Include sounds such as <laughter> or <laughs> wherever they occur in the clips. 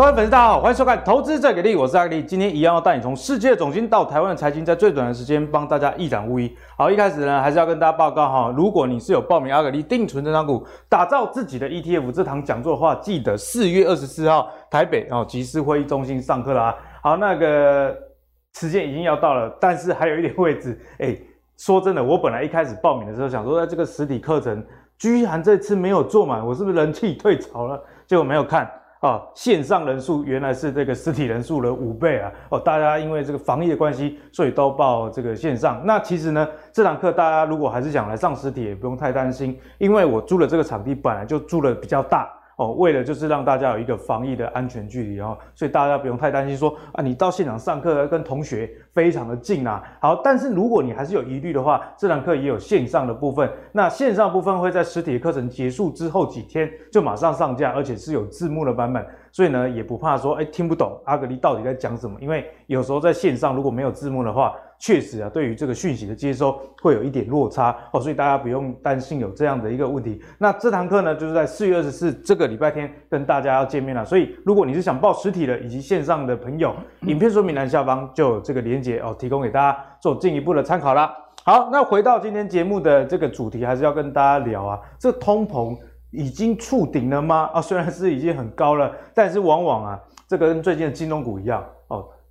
各位粉丝，大家好，欢迎收看《投资最给力》，我是阿力。今天一样要带你从世界总经到台湾的财经，在最短的时间帮大家一览无遗。好，一开始呢，还是要跟大家报告哈，如果你是有报名阿格力定存成长股，打造自己的 ETF 这堂讲座的话，记得四月二十四号台北哦集思会议中心上课啦。好，那个时间已经要到了，但是还有一点位置。哎，说真的，我本来一开始报名的时候想说，在这个实体课程居然这次没有坐满，我是不是人气退潮了？结果没有看。啊，线上人数原来是这个实体人数的五倍啊！哦，大家因为这个防疫的关系，所以都报这个线上。那其实呢，这堂课大家如果还是想来上实体，也不用太担心，因为我租的这个场地，本来就租的比较大。哦，为了就是让大家有一个防疫的安全距离哦，所以大家不用太担心说啊，你到现场上课跟同学非常的近啊。好，但是如果你还是有疑虑的话，这堂课也有线上的部分。那线上部分会在实体课程结束之后几天就马上上架，而且是有字幕的版本。所以呢，也不怕说，哎，听不懂阿格力到底在讲什么，因为有时候在线上如果没有字幕的话，确实啊，对于这个讯息的接收会有一点落差哦，所以大家不用担心有这样的一个问题。那这堂课呢，就是在四月二十四这个礼拜天跟大家要见面了。所以如果你是想报实体的以及线上的朋友，<clears throat> 影片说明栏下方就有这个连接哦，提供给大家做进一步的参考啦。好，那回到今天节目的这个主题，还是要跟大家聊啊，这通膨。已经触顶了吗？啊，虽然是已经很高了，但是往往啊，这个跟最近的金融股一样哦，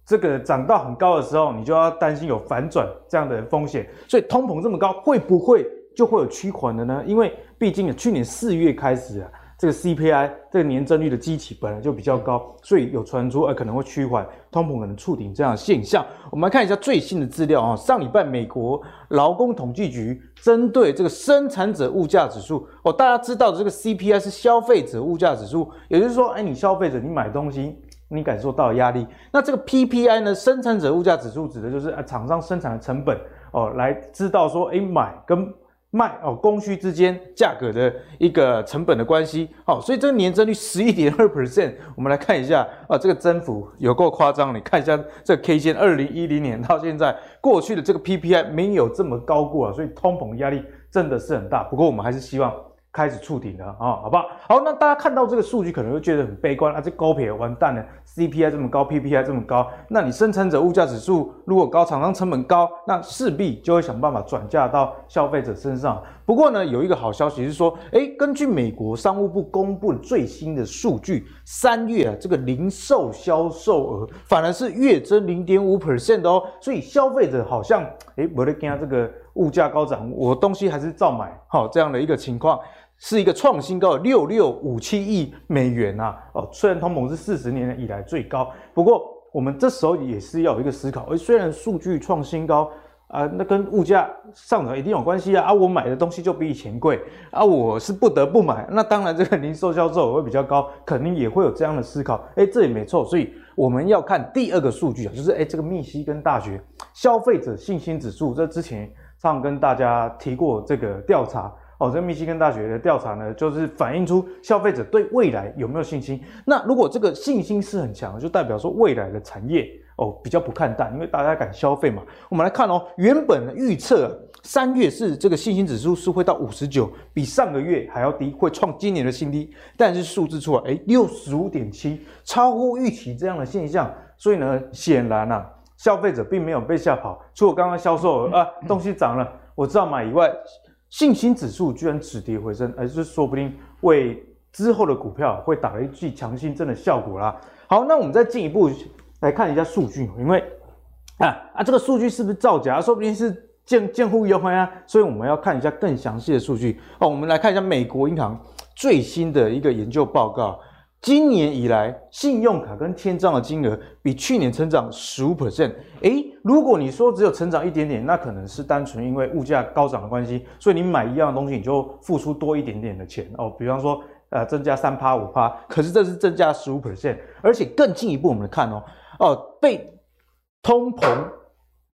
这个涨到很高的时候，你就要担心有反转这样的风险。所以通膨这么高，会不会就会有趋缓的呢？因为毕竟去年四月开始啊。这个 CPI 这个年增率的基期本来就比较高，所以有传出呃可能会趋缓通膨可能触顶这样的现象。我们来看一下最新的资料啊，上礼拜美国劳工统计局针对这个生产者物价指数哦，大家知道的这个 CPI 是消费者物价指数，也就是说，哎，你消费者你买东西你感受到压力，那这个 PPI 呢，生产者物价指数指的就是呃厂商生产的成本哦，来知道说，哎，买跟卖哦，供需之间价格的一个成本的关系，好，所以这个年增率十一点二 percent，我们来看一下啊，这个增幅有够夸张，你看一下这个 K 线，二零一零年到现在过去的这个 PPI 没有这么高过啊，所以通膨压力真的是很大。不过我们还是希望。开始触顶了啊，好不好？好，那大家看到这个数据可能会觉得很悲观啊，这高撇完蛋了，CPI 这么高，PPI 这么高，那你生产者物价指数如果高，厂商成本高，那势必就会想办法转嫁到消费者身上。不过呢，有一个好消息是说，诶，根据美国商务部公布的最新的数据，三月啊，这个零售销售额反而是月增零点五 percent 的哦，所以消费者好像诶，没得惊这个物价高涨，我东西还是照买，好这样的一个情况。是一个创新高的六六五七亿美元呐、啊，哦，虽然通膨是四十年以来最高，不过我们这时候也是要有一个思考，诶，虽然数据创新高啊，那跟物价上涨一定有关系啊，啊，我买的东西就比以前贵啊，我是不得不买，那当然这个零售销售额会比较高，肯定也会有这样的思考，诶，这也没错，所以我们要看第二个数据啊，就是诶，这个密西根大学消费者信心指数，这之前上跟大家提过这个调查。哦，这密西根大学的调查呢，就是反映出消费者对未来有没有信心。那如果这个信心是很强，就代表说未来的产业哦比较不看淡，因为大家敢消费嘛。我们来看哦，原本预测三月是这个信心指数是会到五十九，比上个月还要低，会创今年的新低。但是数字出来，诶，六十五点七，超乎预期这样的现象。所以呢，显然啊，消费者并没有被吓跑。除了刚刚销售额啊，东西涨了，我知道买以外。信心指数居然止跌回升，而是说不定为之后的股票会打了一剂强心针的效果啦。好，那我们再进一步来看一下数据，因为啊啊这个数据是不是造假？说不定是见见户优惠啊，所以我们要看一下更详细的数据。哦，我们来看一下美国银行最新的一个研究报告。今年以来，信用卡跟签账的金额比去年成长十五 percent。诶，如果你说只有成长一点点，那可能是单纯因为物价高涨的关系，所以你买一样东西你就付出多一点点的钱哦。比方说，呃，增加三趴五趴，可是这是增加十五 percent，而且更进一步，我们来看哦，哦，被通膨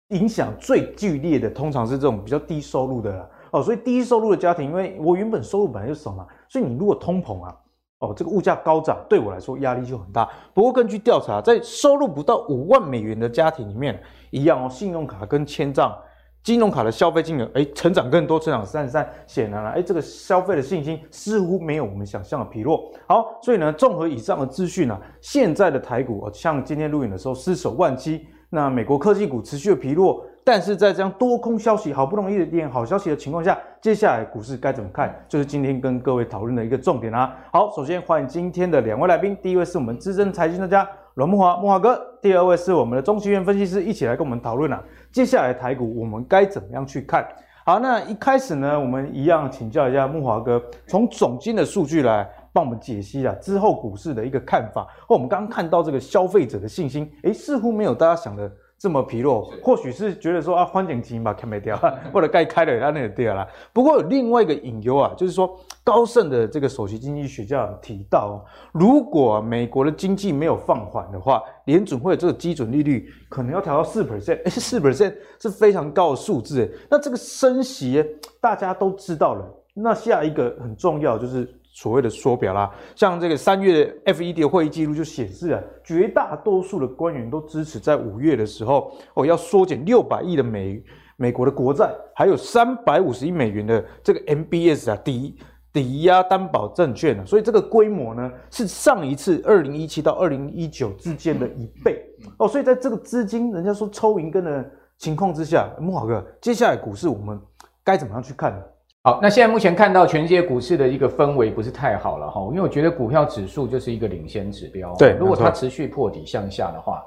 影响最剧烈的，通常是这种比较低收入的啦哦。所以低收入的家庭，因为我原本收入本来就少嘛，所以你如果通膨啊。哦，这个物价高涨对我来说压力就很大。不过根据调查，在收入不到五万美元的家庭里面，一样哦，信用卡跟签账金融卡的消费金额，哎，成长更多，成长三十三，显然了，哎，这个消费的信心似乎没有我们想象的疲弱。好，所以呢，综合以上的资讯呢，现在的台股，像今天录影的时候失守万七，那美国科技股持续的疲弱，但是在这样多空消息好不容易的点好消息的情况下，接下来股市该怎么看，就是今天跟各位讨论的一个重点啊。好，首先欢迎今天的两位来宾，第一位是我们资深财经专家阮木华，木华哥；第二位是我们的中期院分析师，一起来跟我们讨论啊。接下来台股我们该怎么样去看？好，那一开始呢，我们一样请教一下木华哥，从总经的数据来帮我们解析啊，之后股市的一个看法。或我们刚刚看到这个消费者的信心，诶，似乎没有大家想的。这么疲弱，或许是觉得说啊，环境经嘛看没掉，或者该开的它那个掉了。不过有另外一个隐忧啊，就是说高盛的这个首席经济学家提到，如果美国的经济没有放缓的话，联准会这个基准利率可能要调到四 percent，哎，四 percent 是非常高的数字。那这个升息大家都知道了，那下一个很重要就是。所谓的缩表啦，像这个三月 FED 的会议记录就显示啊，绝大多数的官员都支持在五月的时候哦，要缩减六百亿的美美国的国债，还有三百五十亿美元的这个 MBS 啊抵抵押担保证券啊，所以这个规模呢是上一次二零一七到二零一九之间的一倍。哦，所以在这个资金人家说抽银根的情况之下，慕驊哥，接下来股市我们该怎么样去看呢？好，那现在目前看到全世界股市的一个氛围不是太好了哈，因为我觉得股票指数就是一个领先指标。对，如果它持续破底向下的话，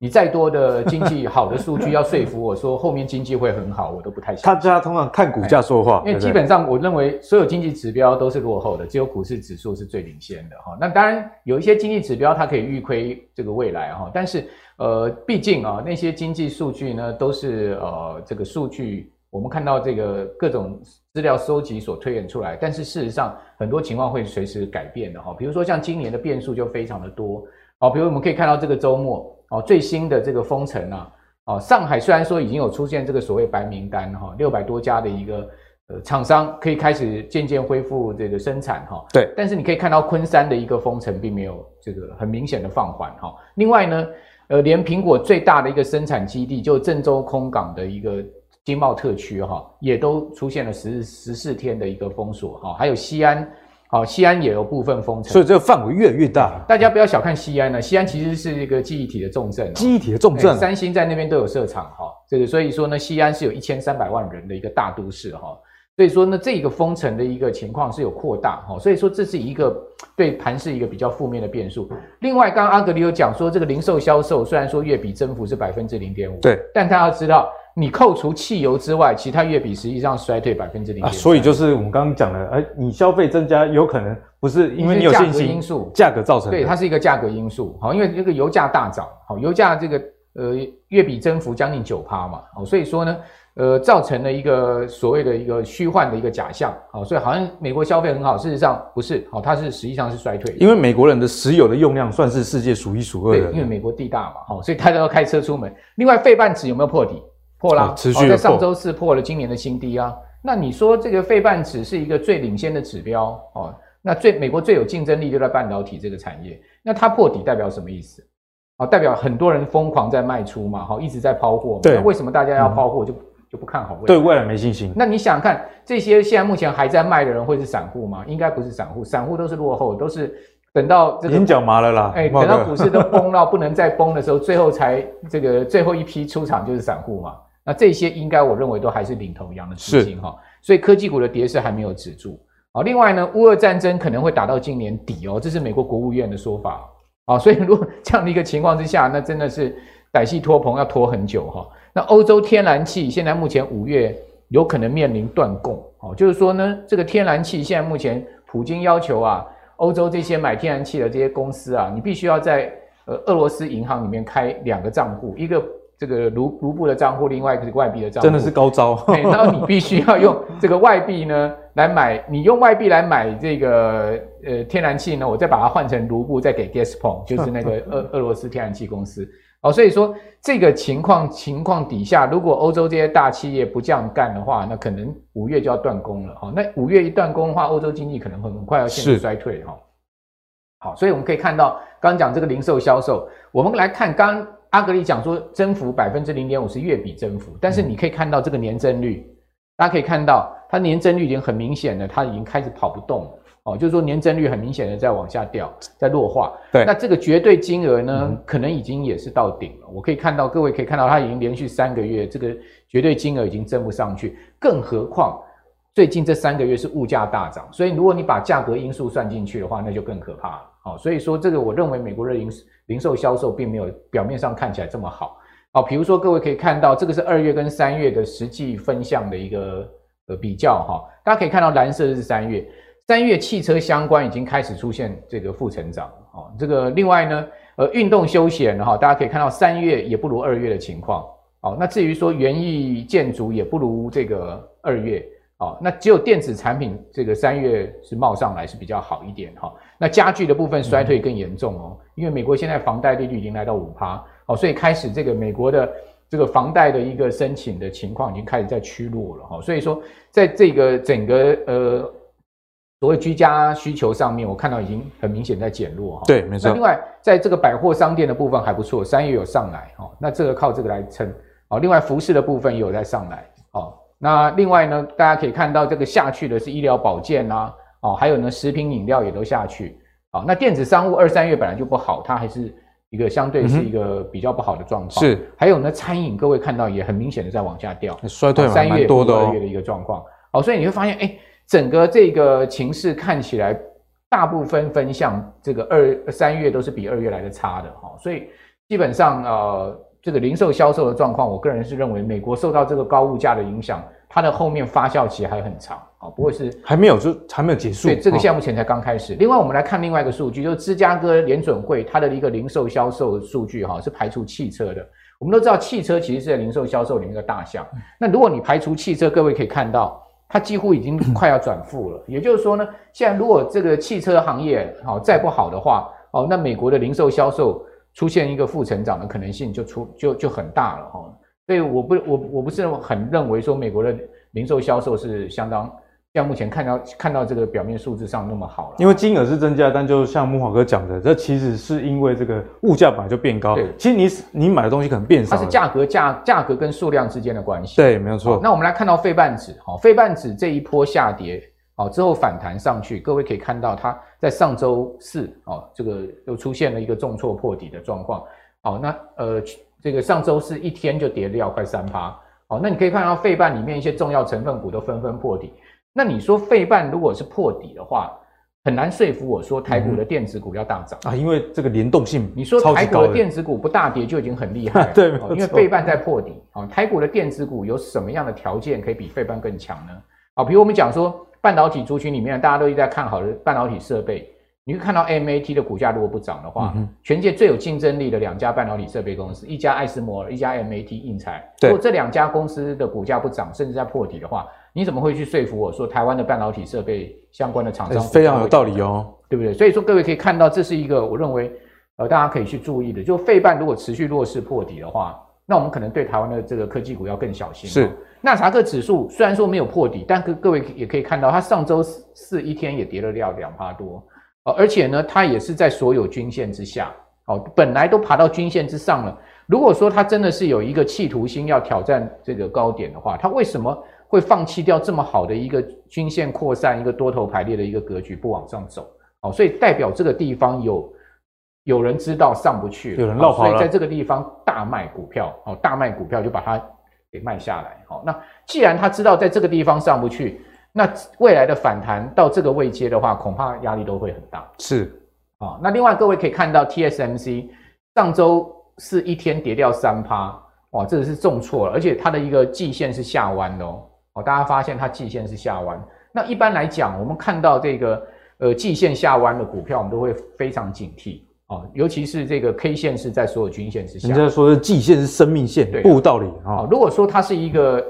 你再多的经济好的数据要说服我说后面经济会很好，我都不太相信。大家通常看股价说话，因为基本上我认为所有经济指标都是落后的，只有股市指数是最领先的哈。那当然有一些经济指标它可以预亏这个未来哈，但是呃，毕竟啊那些经济数据呢都是呃这个数据。我们看到这个各种资料收集所推演出来，但是事实上很多情况会随时改变的哈。比如说像今年的变数就非常的多，哦，比如我们可以看到这个周末哦最新的这个封城啊，哦上海虽然说已经有出现这个所谓白名单哈，六百多家的一个呃厂商可以开始渐渐恢复这个生产哈，对，但是你可以看到昆山的一个封城并没有这个很明显的放缓哈。另外呢，呃连苹果最大的一个生产基地就郑州空港的一个。经贸特区哈也都出现了十十四天的一个封锁哈，还有西安，好西安也有部分封城，所以这个范围越来越大。大家不要小看西安呢，西安其实是一个记忆体的重镇，记忆体的重镇，三星在那边都有设厂哈，这个所以说呢，西安是有一千三百万人的一个大都市哈，所以说呢，这个封城的一个情况是有扩大哈，所以说这是一个对盘势一个比较负面的变数。另外，刚刚阿格里有讲说，这个零售销售虽然说月比增幅是百分之零点五，对，但大家要知道。你扣除汽油之外，其他月比实际上衰退百分之零点。所以就是我们刚刚讲的，哎，你消费增加有可能不是因为你有信心，因素，价格造成的。对，它是一个价格因素。好，因为这个油价大涨，好，油价这个呃月比增幅将近九趴嘛，好，所以说呢，呃，造成了一个所谓的一个虚幻的一个假象，好，所以好像美国消费很好，事实上不是，好，它是实际上是衰退。因为美国人的石油的用量算是世界数一数二的。对，因为美国地大嘛，好，所以大家都开车出门。另外，费半指有没有破底？破了，持续、哦、在上周四破了今年的新低啊。那你说这个费半指是一个最领先的指标哦？那最美国最有竞争力就在半导体这个产业。那它破底代表什么意思？啊、哦，代表很多人疯狂在卖出嘛，哈，一直在抛货。对，为什么大家要抛货就、嗯、就不看好未来？对未来没信心。那你想看这些现在目前还在卖的人会是散户吗？应该不是散户，散户都是落后，都是等到这个已经脚麻了啦。哎，等到股市都崩到不能再崩的时候，最后才这个最后一批出场就是散户嘛。那这些应该我认为都还是领头羊的资金哈，所以科技股的跌势还没有止住。好，另外呢，乌俄战争可能会打到今年底哦，这是美国国务院的说法啊。所以如果这样的一个情况之下，那真的是歹戏拖棚要拖很久哈。那欧洲天然气现在目前五月有可能面临断供哦，就是说呢，这个天然气现在目前普京要求啊，欧洲这些买天然气的这些公司啊，你必须要在呃俄罗斯银行里面开两个账户，一个。这个卢卢布的账户，另外一个是外币的账户，真的是高招。<laughs> 对，然后你必须要用这个外币呢来买，你用外币来买这个呃天然气呢，我再把它换成卢布，再给 Gazprom，<laughs> 就是那个俄俄罗斯天然气公司。哦，所以说这个情况情况底下，如果欧洲这些大企业不这样干的话，那可能五月就要断供了。哦，那五月一断供的话，欧洲经济可能很很快要陷入衰退。哈，好，所以我们可以看到，刚刚讲这个零售销售，我们来看刚。阿格里讲说增幅百分之零点五是月比增幅，但是你可以看到这个年增率，嗯、大家可以看到它年增率已经很明显的，它已经开始跑不动了。哦，就是说年增率很明显的在往下掉，在弱化。对，那这个绝对金额呢，嗯、可能已经也是到顶了。我可以看到，各位可以看到，它已经连续三个月这个绝对金额已经增不上去。更何况最近这三个月是物价大涨，所以如果你把价格因素算进去的话，那就更可怕了。哦，所以说这个我认为美国的零零售销售并没有表面上看起来这么好。哦，比如说各位可以看到，这个是二月跟三月的实际分项的一个呃比较哈、大家可以看到蓝色是三月。三月汽车相关已经开始出现这个负成长哦，这个另外呢，呃，运动休闲哈，大家可以看到三月也不如二月的情况哦。那至于说园艺建筑也不如这个二月哦，那只有电子产品这个三月是冒上来是比较好一点哈。那家具的部分衰退更严重哦，因为美国现在房贷利率已经来到五趴哦，所以开始这个美国的这个房贷的一个申请的情况已经开始在趋弱了哈。所以说，在这个整个呃。所谓居家需求上面，我看到已经很明显在减弱哈。对，没错。那另外，在这个百货商店的部分还不错，三月有上来哈。那这个靠这个来撑。好，另外服饰的部分也有在上来。好，那另外呢，大家可以看到这个下去的是医疗保健啊，哦，还有呢，食品饮料也都下去。好，那电子商务二三月本来就不好，它还是一个相对是一个比较不好的状况。是。还有呢，餐饮各位看到也很明显的在往下掉，衰退三月多的月的一个状况。哦，所以你会发现，哎。整个这个情势看起来，大部分分项这个二三月都是比二月来的差的哈，所以基本上呃，这个零售销售的状况，我个人是认为美国受到这个高物价的影响，它的后面发酵期还很长啊，不会是还没有就还没有结束，对，这个项目前才刚开始。另外，我们来看另外一个数据，就是芝加哥联准会它的一个零售销售数据哈，是排除汽车的。我们都知道汽车其实是在零售销售里面的大项，那如果你排除汽车，各位可以看到。它几乎已经 <clears throat> 快要转负了，也就是说呢，现在如果这个汽车行业好再不好的话，哦，那美国的零售销售出现一个负成长的可能性就出就就很大了哈。所以我不我我不是很认为说美国的零售销售是相当。像目前看到看到这个表面数字上那么好了，因为金额是增加，但就像木华哥讲的，这其实是因为这个物价本来就变高。对，其实你你买的东西可能变少。它是价格价价格跟数量之间的关系。对，没有错。那我们来看到费半指，好，费半指这一波下跌，好之后反弹上去，各位可以看到它在上周四，哦，这个又出现了一个重挫破底的状况。好，那呃，这个上周四一天就跌掉快三趴。好，那你可以看到费半里面一些重要成分股都纷纷破底。那你说费半如果是破底的话，很难说服我说台股的电子股要大涨、嗯、啊，因为这个联动性。你说台股的电子股不大跌就已经很厉害了，<laughs> 对，因为费半在破底啊。台股的电子股有什么样的条件可以比费半更强呢？啊，比如我们讲说半导体族群里面，大家都一直在看好的半导体设备。你会看到 MAT 的股价如果不涨的话，嗯、全界最有竞争力的两家半导体设备公司，一家爱斯摩尔，一家 MAT 印材。如果这两家公司的股价不涨，甚至在破底的话，你怎么会去说服我说台湾的半导体设备相关的厂商非常有道理哦，对不对？所以说各位可以看到，这是一个我认为呃大家可以去注意的，就费半如果持续弱势破底的话，那我们可能对台湾的这个科技股要更小心。是，纳查克指数虽然说没有破底，但各各位也可以看到，它上周四一天也跌了掉两趴多。而且呢，它也是在所有均线之下，哦，本来都爬到均线之上了。如果说它真的是有一个企图心。要挑战这个高点的话，它为什么会放弃掉这么好的一个均线扩散、一个多头排列的一个格局，不往上走？哦，所以代表这个地方有有人知道上不去，有人落跑了，所以在这个地方大卖股票，哦，大卖股票就把它给卖下来。好，那既然他知道在这个地方上不去。那未来的反弹到这个位阶的话，恐怕压力都会很大。是啊、哦，那另外各位可以看到，TSMC 上周是一天跌掉三趴，哇，这个是重挫了，而且它的一个季线是下弯的哦。哦，大家发现它季线是下弯。那一般来讲，我们看到这个呃季线下弯的股票，我们都会非常警惕哦，尤其是这个 K 线是在所有均线之下。人家说的季线是生命线，对、啊，不无道理啊、哦。如果说它是一个。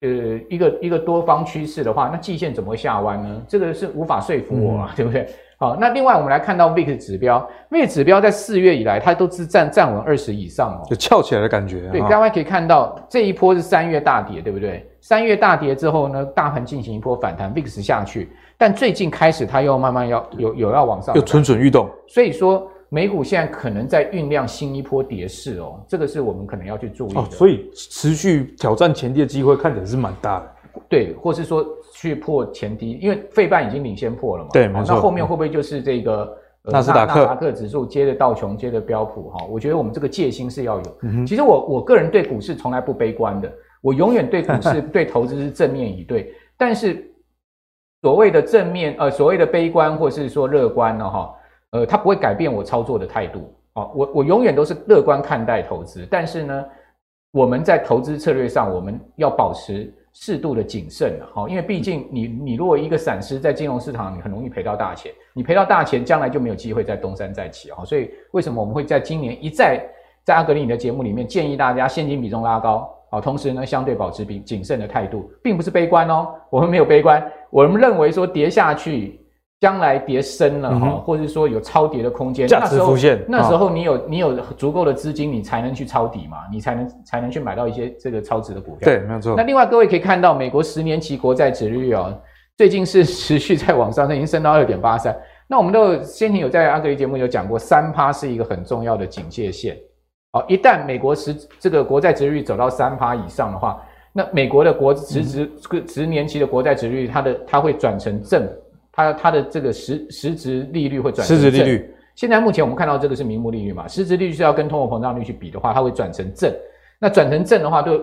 呃，一个一个多方趋势的话，那季线怎么会下弯呢？这个是无法说服我啊，嗯、对不对？好，那另外我们来看到 VIX 指标，VIX 指标在四月以来，它都是站站稳二十以上哦，就翘起来的感觉。对，大家可以看到这一波是三月大跌，对不对？三月大跌之后呢，大盘进行一波反弹，VIX 下去，但最近开始它又慢慢要有有要往上，又蠢蠢欲动。所以说，美股现在可能在酝酿新一波跌势哦，这个是我们可能要去注意的。哦，所以持续挑战前跌的机会看起来是蛮大的。对，或是说去破前低，因为费半已经领先破了嘛。对，没错。那后面会不会就是这个？纳斯达克、纳斯达克指数接着道琼，接着标普哈，我觉得我们这个戒心是要有。嗯、其实我我个人对股市从来不悲观的，我永远对股市 <laughs> 对投资是正面以对。但是所谓的正面呃，所谓的悲观或是说乐观呢哈，呃，它不会改变我操作的态度啊。我我永远都是乐观看待投资，但是呢，我们在投资策略上我们要保持。适度的谨慎了，哈，因为毕竟你你如果一个散失在金融市场，你很容易赔到大钱，你赔到大钱，将来就没有机会再东山再起，哈，所以为什么我们会在今年一再在阿格里你的节目里面建议大家现金比重拉高，啊，同时呢相对保持比谨慎的态度，并不是悲观哦，我们没有悲观，我们认为说跌下去。将来跌深了哈，嗯、或者说有超跌的空间，价值浮现。那时候你有、哦、你有足够的资金，你才能去抄底嘛，你才能才能去买到一些这个超值的股票。对，没有错。那另外各位可以看到，美国十年期国债殖率哦，最近是持续在往上，它已经升到二点八三。那我们都先前有在阿格里节目有讲过，三趴是一个很重要的警戒线。好，一旦美国十这个国债殖率走到三趴以上的话，那美国的国十值这个十年期的国债殖率，它的它会转成正。它它的这个实实质利率会转实质利率。现在目前我们看到这个是名目利率嘛，实质利率是要跟通货膨胀率去比的话，它会转成正。那转成正的话，对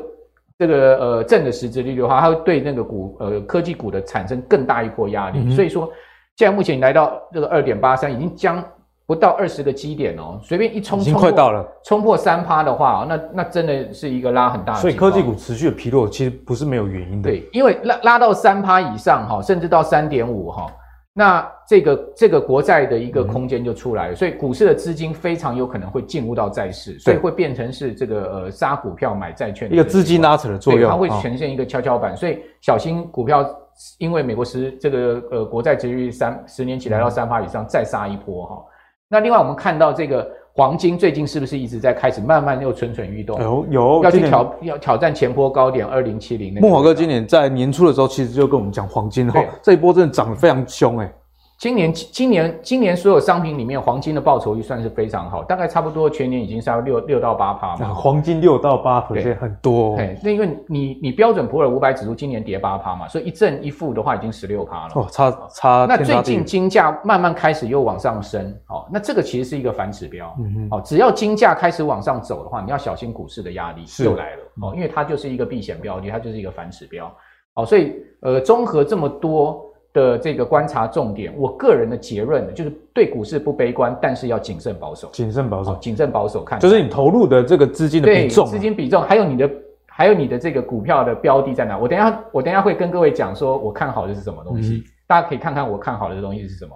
这个呃正的实质利率的话，它会对那个股呃科技股的产生更大一波压力。嗯、所以说，现在目前来到这个二点八三，已经将不到二十个基点哦，随便一冲，已经快到了，冲破三趴的话，那那真的是一个拉很大的。所以科技股持续的疲弱，其实不是没有原因的。对，因为拉拉到三趴以上哈，甚至到三点五哈。那这个这个国债的一个空间就出来了，嗯、所以股市的资金非常有可能会进入到债市，所以会变成是这个呃杀股票买债券的一个资金拉扯的作用，它会呈现一个跷跷板，哦、所以小心股票，因为美国十这个呃国债殖利率三十年期来到三趴以上，嗯、再杀一波哈。那另外我们看到这个。黄金最近是不是一直在开始慢慢又蠢蠢欲动？有有要去挑要挑战前波高点二零七零。木华哥今年在年初的时候，其实就跟我们讲黄金哈，对这一波真的涨得非常凶哎、欸。今年今年今年所有商品里面，黄金的报酬率算是非常好，大概差不多全年已经是要六六到八趴嘛。黄金六到八趴，对很多、哦。对，那因为你你标准普尔五百指数今年跌八趴嘛，所以一正一负的话已经十六趴了。哦，差差。那最近金价慢慢开始又往上升，哦，那这个其实是一个反指标。嗯哼。哦，只要金价开始往上走的话，你要小心股市的压力又来了。哦，因为它就是一个避险标的，它就是一个反指标。哦，所以呃，综合这么多。的这个观察重点，我个人的结论呢，就是对股市不悲观，但是要谨慎保守。谨慎保守，谨慎保守看，就是你投入的这个资金的比重，资金比重，还有你的，还有你的这个股票的标的在哪？我等一下，我等一下会跟各位讲说，我看好的是什么东西，嗯、大家可以看看我看好的东西是什么。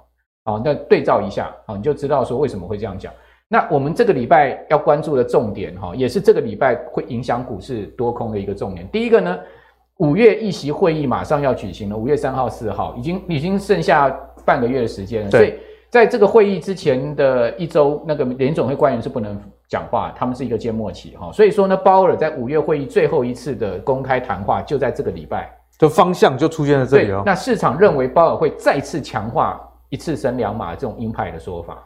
好，那对照一下，好，你就知道说为什么会这样讲。那我们这个礼拜要关注的重点，哈，也是这个礼拜会影响股市多空的一个重点。第一个呢。五月议席会议马上要举行了，五月三号、四号已经已经剩下半个月的时间了。所以在这个会议之前的一周，那个联总会官员是不能讲话，他们是一个缄默期哈。所以说呢，鲍尔在五月会议最后一次的公开谈话就在这个礼拜，就方向就出现在这里哦。那市场认为鲍尔会再次强化一次升两码这种鹰派的说法。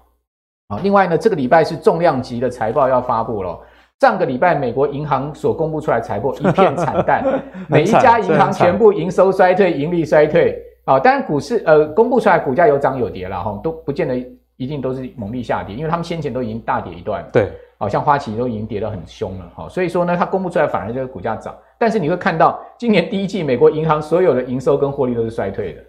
啊，另外呢，这个礼拜是重量级的财报要发布了。上个礼拜，美国银行所公布出来财报 <laughs> 一片惨淡，每一家银行全部营收衰退、盈利衰退啊。当然，股市呃公布出来股价有涨有跌了哈，都不见得一定都是猛力下跌，因为他们先前都已经大跌一段。对，好像花旗都已经跌得很凶了哈，所以说呢，它公布出来反而这个股价涨，但是你会看到今年第一季美国银行所有的营收跟获利都是衰退的。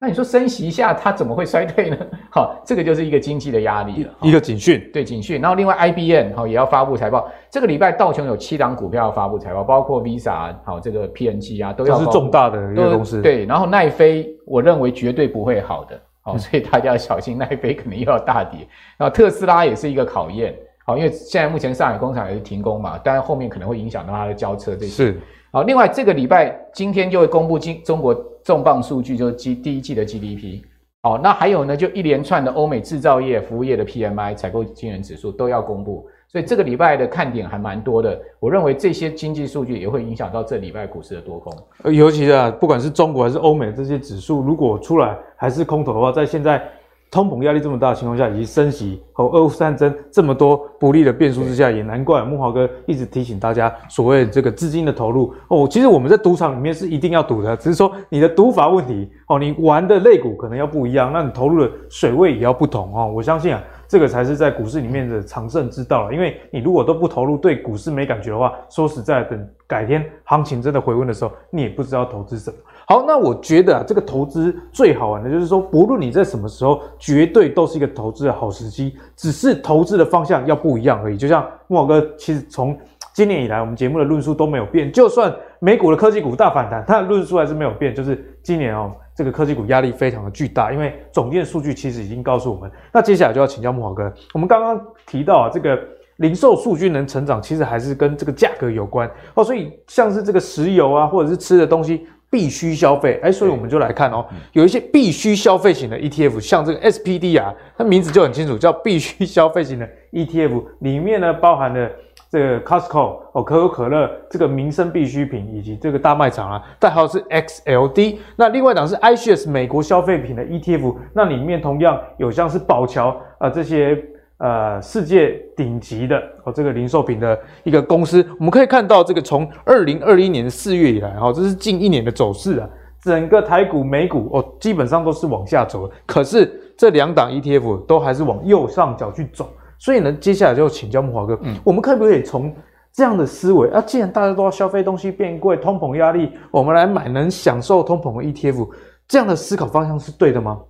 那你说升息一下，它怎么会衰退呢？好，这个就是一个经济的压力了，一个警讯，对警讯。然后另外，IBM 好也要发布财报。这个礼拜道琼有七档股票要发布财报，包括 Visa 好这个 PNG 啊，都要。都是重大的一个公司。对，然后奈飞，我认为绝对不会好的，好，所以大家要小心奈飞可能又要大跌。然后特斯拉也是一个考验，好，因为现在目前上海工厂也是停工嘛，当然后面可能会影响到它的交车这些。是。好，另外这个礼拜今天就会公布今中国重磅数据，就是 G 第一季的 GDP。好，那还有呢，就一连串的欧美制造业、服务业的 PMI 采购经理指数都要公布，所以这个礼拜的看点还蛮多的。我认为这些经济数据也会影响到这礼拜股市的多空。尤其啊，不管是中国还是欧美这些指数，如果出来还是空头的话，在现在通膨压力这么大的情况下，以及升息和俄乌战争这么多不利的变数之下，也难怪木华哥一直提醒大家，所谓这个资金的投入哦，其实我们在赌场里面是一定要赌的，只是说你的赌法问题哦，你玩的类股可能要不一样，那你投入的水位也要不同哦。我相信啊，这个才是在股市里面的常胜之道了，因为你如果都不投入，对股市没感觉的话，说实在，等改天行情真的回温的时候，你也不知道投资什么。好，那我觉得啊，这个投资最好玩的就是说，不论你在什么时候，绝对都是一个投资的好时机，只是投资的方向要不一样而已。就像慕驊哥，其实从今年以来，我们节目的论述都没有变，就算美股的科技股大反弹，它的论述还是没有变，就是今年哦，这个科技股压力非常的巨大，因为总店数据其实已经告诉我们。那接下来就要请教慕驊哥，我们刚刚提到啊，这个零售数据能成长，其实还是跟这个价格有关哦，所以像是这个石油啊，或者是吃的东西。必须消费，哎，所以我们就来看哦，有一些必须消费型的 ETF，像这个 SPD 啊，它名字就很清楚，叫 <laughs> 必须消费型的 ETF，里面呢包含了这个 Costco 哦，可口可乐这个民生必需品，以及这个大卖场啊，代号是 XLD。那另外一档是 iShares 美国消费品的 ETF，那里面同样有像是宝侨啊这些。呃，世界顶级的哦，这个零售品的一个公司，我们可以看到这个从二零二一年四月以来，哈，这是近一年的走势啊。整个台股、美股哦，基本上都是往下走的，可是这两档 ETF 都还是往右上角去走。所以呢，接下来就请教木华哥，嗯，我们可不可以从这样的思维啊，既然大家都要消费，东西变贵，通膨压力，我们来买能享受通膨的 ETF，这样的思考方向是对的吗？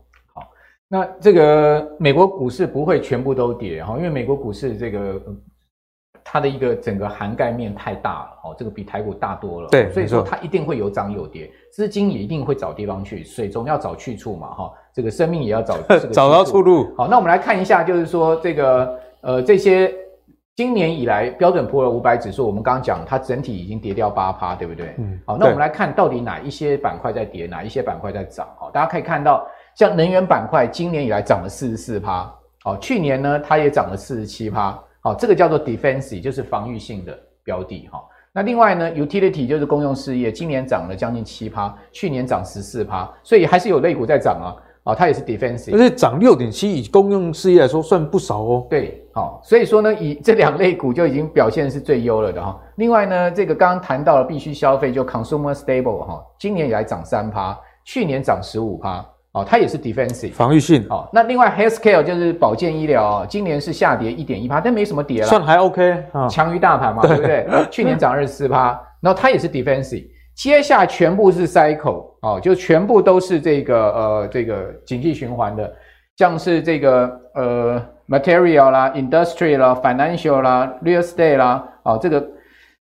那这个美国股市不会全部都跌哈，因为美国股市这个它的一个整个涵盖面太大了哦，这个比台股大多了，对，所以说它一定会有涨有跌，资金也一定会找地方去，水总要找去处嘛哈，这个生命也要找 <laughs> 这个找到出路。好，那我们来看一下，就是说这个呃这些今年以来标准普尔五百指数，我们刚刚讲它整体已经跌掉八趴，对不对？嗯，好，那我们来看到底哪一些板块在跌，哪一些板块在涨啊？大家可以看到。像能源板块，今年以来涨了四十四趴，哦，去年呢，它也涨了四十七趴，好，这个叫做 defensive，就是防御性的标的，哈。那另外呢，utility 就是公用事业，今年涨了将近七趴，去年涨十四趴，所以还是有类股在涨啊，啊，它也是 defensive，而且涨六点七，以公用事业来说算不少哦。对，好，所以说呢，以这两类股就已经表现是最优了的哈。另外呢，这个刚刚谈到了必须消费，就 consumer stable 哈，今年以来涨三趴，去年涨十五趴。哦，它也是 defensive 防御性。哦，那另外 healthcare 就是保健医疗，今年是下跌一点一趴，但没什么跌了，算还 OK，强于大盘嘛，对不对？<laughs> 去年涨二十四趴，然后它也是 defensive。接下来全部是 cycle，哦，就全部都是这个呃这个经济循环的，像是这个呃 material 啦，industry 啦，financial 啦，real estate 啦，哦这个。